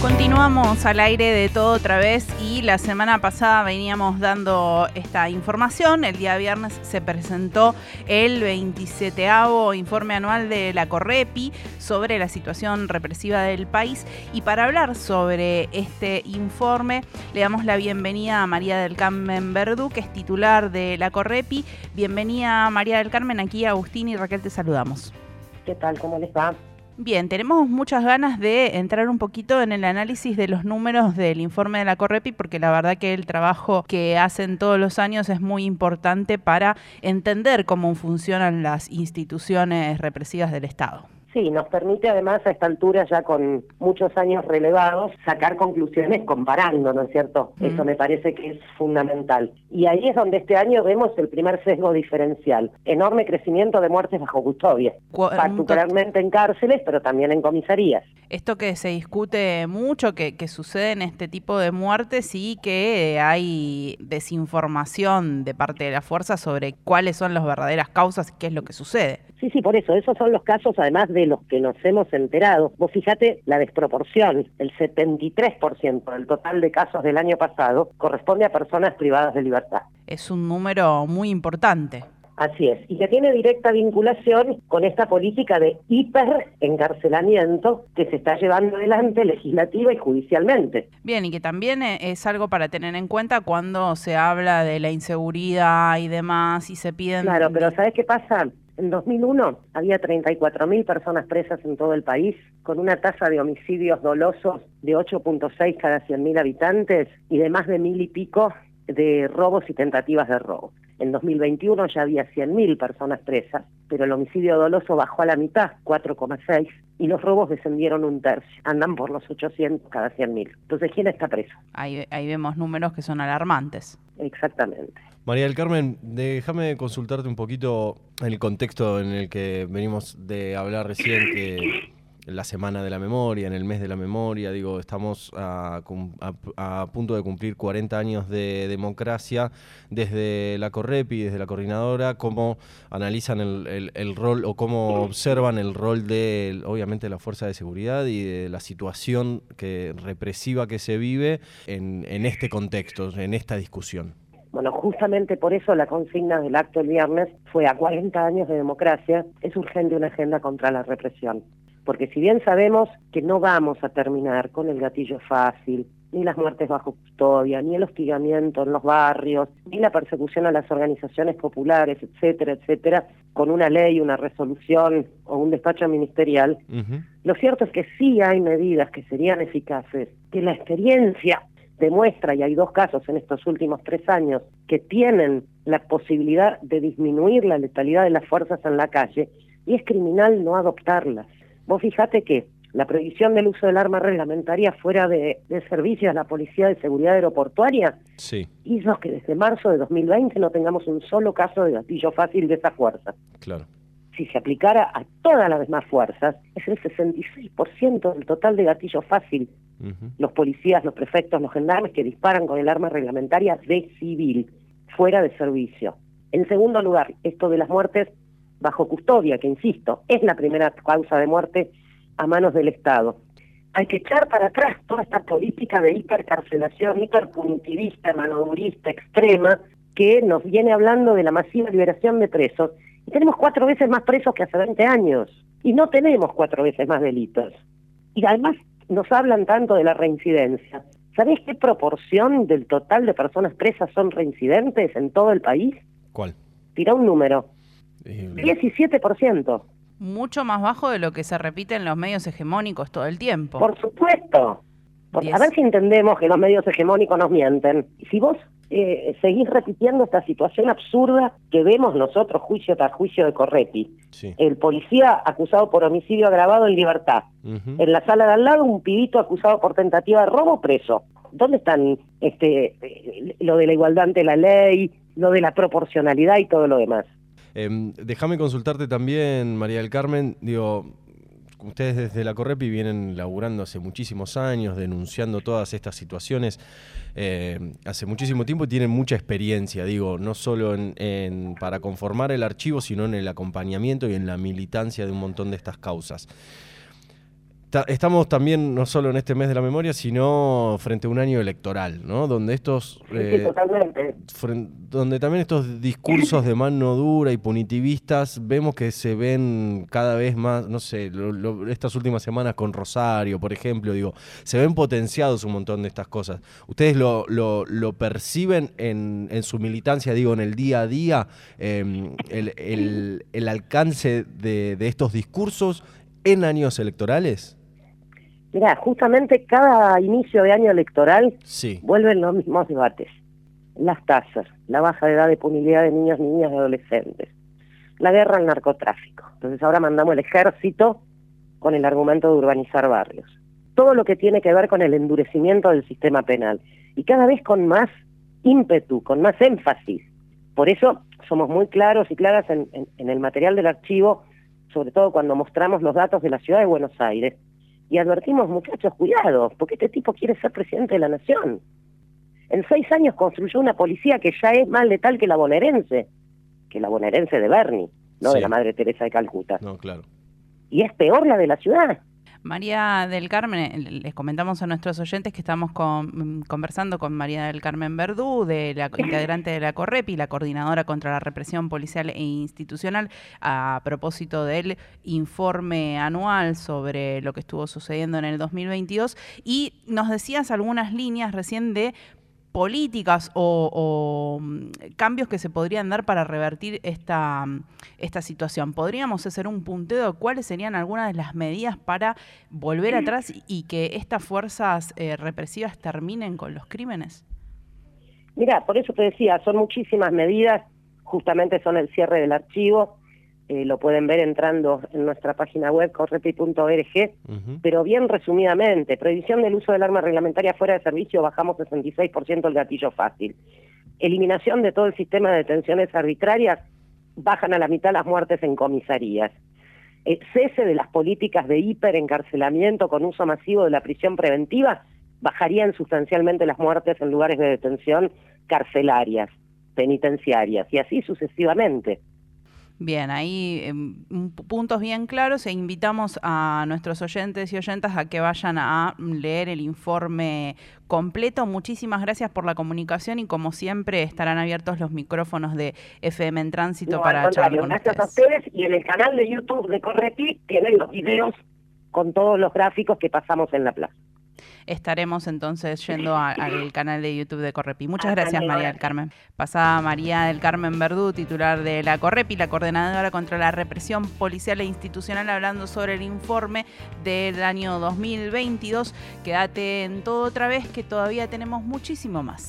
Continuamos al aire de todo otra vez y la semana pasada veníamos dando esta información. El día viernes se presentó el 27 informe anual de la Correpi sobre la situación represiva del país y para hablar sobre este informe le damos la bienvenida a María del Carmen Verdú, que es titular de la Correpi. Bienvenida María del Carmen, aquí Agustín y Raquel te saludamos. ¿Qué tal? ¿Cómo les va? Bien, tenemos muchas ganas de entrar un poquito en el análisis de los números del informe de la Correpi, porque la verdad que el trabajo que hacen todos los años es muy importante para entender cómo funcionan las instituciones represivas del Estado. Sí, nos permite además a esta altura, ya con muchos años relevados, sacar conclusiones comparando, ¿no es cierto? Eso me parece que es fundamental. Y ahí es donde este año vemos el primer sesgo diferencial. Enorme crecimiento de muertes bajo custodia, particularmente en cárceles, pero también en comisarías. Esto que se discute mucho, que, que sucede en este tipo de muertes y que hay desinformación de parte de la fuerza sobre cuáles son las verdaderas causas y qué es lo que sucede. Sí, sí, por eso. Esos son los casos, además de los que nos hemos enterado. Vos fíjate la desproporción. El 73% del total de casos del año pasado corresponde a personas privadas de libertad. Es un número muy importante. Así es, y que tiene directa vinculación con esta política de hiperencarcelamiento que se está llevando adelante legislativa y judicialmente. Bien, y que también eh, es algo para tener en cuenta cuando se habla de la inseguridad y demás y se piden... Claro, pero ¿sabes qué pasa? En 2001 había 34.000 personas presas en todo el país, con una tasa de homicidios dolosos de 8.6 cada 100.000 habitantes y de más de mil y pico de robos y tentativas de robo. En 2021 ya había 100.000 personas presas, pero el homicidio doloso bajó a la mitad, 4,6, y los robos descendieron un tercio. Andan por los 800 cada 100.000. Entonces, ¿quién está preso? Ahí, ahí vemos números que son alarmantes. Exactamente. María del Carmen, déjame consultarte un poquito el contexto en el que venimos de hablar recién, que la semana de la memoria, en el mes de la memoria, digo, estamos a, punto de cumplir 40 años de democracia desde la Correpi, desde la coordinadora, cómo analizan el, rol o cómo observan el rol de, obviamente, la fuerza de seguridad y de la situación que, represiva que se vive en, en este contexto, en esta discusión. Bueno, justamente por eso la consigna del acto el viernes fue a 40 años de democracia, es urgente una agenda contra la represión. Porque si bien sabemos que no vamos a terminar con el gatillo fácil, ni las muertes bajo custodia, ni el hostigamiento en los barrios, ni la persecución a las organizaciones populares, etcétera, etcétera, con una ley, una resolución o un despacho ministerial, lo cierto es que sí hay medidas que serían eficaces, que la experiencia demuestra, y hay dos casos en estos últimos tres años, que tienen la posibilidad de disminuir la letalidad de las fuerzas en la calle, y es criminal no adoptarlas. Vos fijate que la prohibición del uso del arma reglamentaria fuera de, servicio a la Policía de Seguridad Aeroportuaria hizo que desde marzo de 2020 no tengamos un solo caso de gatillo fácil de esa fuerza. Claro. Si se aplicara a todas las demás fuerzas, es el 66% del total de gatillo fácil. Los policías, los prefectos, los gendarmes que disparan con el arma reglamentaria de civil, fuera de servicio. En segundo lugar, esto de las muertes bajo custodia, que insisto, es la primera causa de muerte a manos del Estado. Hay que echar para atrás toda esta política de hipercarcelación, hiperpunitivista, manodurista, extrema, que nos viene hablando de la masiva liberación de presos. Y tenemos cuatro veces más presos que hace 20 años. Y no tenemos cuatro veces más delitos. Y además nos hablan tanto de la reincidencia. ¿Sabés qué proporción del total de personas presas son reincidentes en todo el país? ¿Cuál? Tira un número. 17%. Mucho más bajo de lo que se repite en los medios hegemónicos todo el tiempo. Por supuesto. A ver si entendemos que los medios hegemónicos nos mienten. Si vos eh, seguís repitiendo esta situación absurda que vemos nosotros juicio tras juicio de Corretti. El policía acusado por homicidio agravado en libertad. En la sala de al lado un pibito acusado por tentativa de robo preso. ¿Dónde están este eh, lo de la igualdad ante la ley, lo de la proporcionalidad y todo lo demás? Em, déjame consultarte también, María del Carmen, digo, ustedes desde la Correpi vienen laburando hace muchísimos años, denunciando todas estas situaciones em, hace muchísimo tiempo y tienen mucha experiencia, digo, no solo en, para conformar el archivo, sino en el acompañamiento y en la militancia de un montón de estas causas. Estamos también no solo en este mes de la memoria, sino frente a un año electoral, ¿no? Donde estos eh, donde también estos discursos de mano dura y punitivistas vemos que se ven cada vez más, no sé, estas últimas semanas con Rosario, por ejemplo, digo, se ven potenciados un montón de estas cosas. ¿Ustedes lo, lo, perciben en, en, su militancia, digo, en el día a día, em, el, el, alcance de, de estos discursos en años electorales? Mira, justamente cada inicio de año electoral vuelven los mismos debates. Las tasas, la baja de edad de punibilidad de niños, niñas y adolescentes, la guerra al narcotráfico. Entonces ahora mandamos el ejército con el argumento de urbanizar barrios. Todo lo que tiene que ver con el endurecimiento del sistema penal. Y cada vez con más ímpetu, con más énfasis. Por eso somos muy claros y claras en el material del archivo, sobre todo cuando mostramos los datos de la ciudad de Buenos Aires y advertimos, muchachos, cuidado, porque este tipo quiere ser presidente de la nación. En seis años construyó una policía que ya es más letal que la bonaerense, que la bonaerense de Bernie, no de la Madre Teresa de Calcuta. No, claro. Y es peor la de la ciudad. María del Carmen, les comentamos a nuestros oyentes que estamos mm, conversando con María del Carmen Verdú, de la integrante de la CORREPI, la coordinadora contra la represión policial e institucional, a propósito del informe anual sobre lo que estuvo sucediendo en el 2022. Y nos decías algunas líneas recién de políticas o, mm, cambios que se podrían dar para revertir esta, mm, esta situación? ¿Podríamos hacer un punteo de cuáles serían algunas de las medidas para volver atrás y que estas fuerzas eh, represivas terminen con los crímenes? Mira, por eso te decía, son muchísimas medidas, justamente son el cierre del archivo, eh, lo pueden ver entrando en nuestra página web correpi.org, pero bien resumidamente, prohibición del uso del arma reglamentaria fuera de servicio, bajamos 66% el gatillo fácil. Eliminación de todo el sistema de detenciones arbitrarias, bajan a la mitad las muertes en comisarías. Eh, cese de las políticas de hiperencarcelamiento con uso masivo de la prisión preventiva, bajarían sustancialmente las muertes en lugares de detención carcelarias, penitenciarias, y así sucesivamente. Bien, ahí em, puntos bien claros e invitamos a nuestros oyentes y oyentas a que vayan a leer el informe completo. Muchísimas gracias por la comunicación y como siempre estarán abiertos los micrófonos de FM en Tránsito para charlar con Gracias a ustedes y en el canal de YouTube de Correti tienen los videos con todos los gráficos que pasamos en la plaza estaremos entonces yendo al canal de YouTube de Correpi. Muchas gracias, María del Carmen. Pasada María del Carmen Verdú, titular de la Correpi, la coordinadora contra la represión policial e institucional, hablando sobre el informe del año 2022. Quédate en todo otra vez, que todavía tenemos muchísimo más.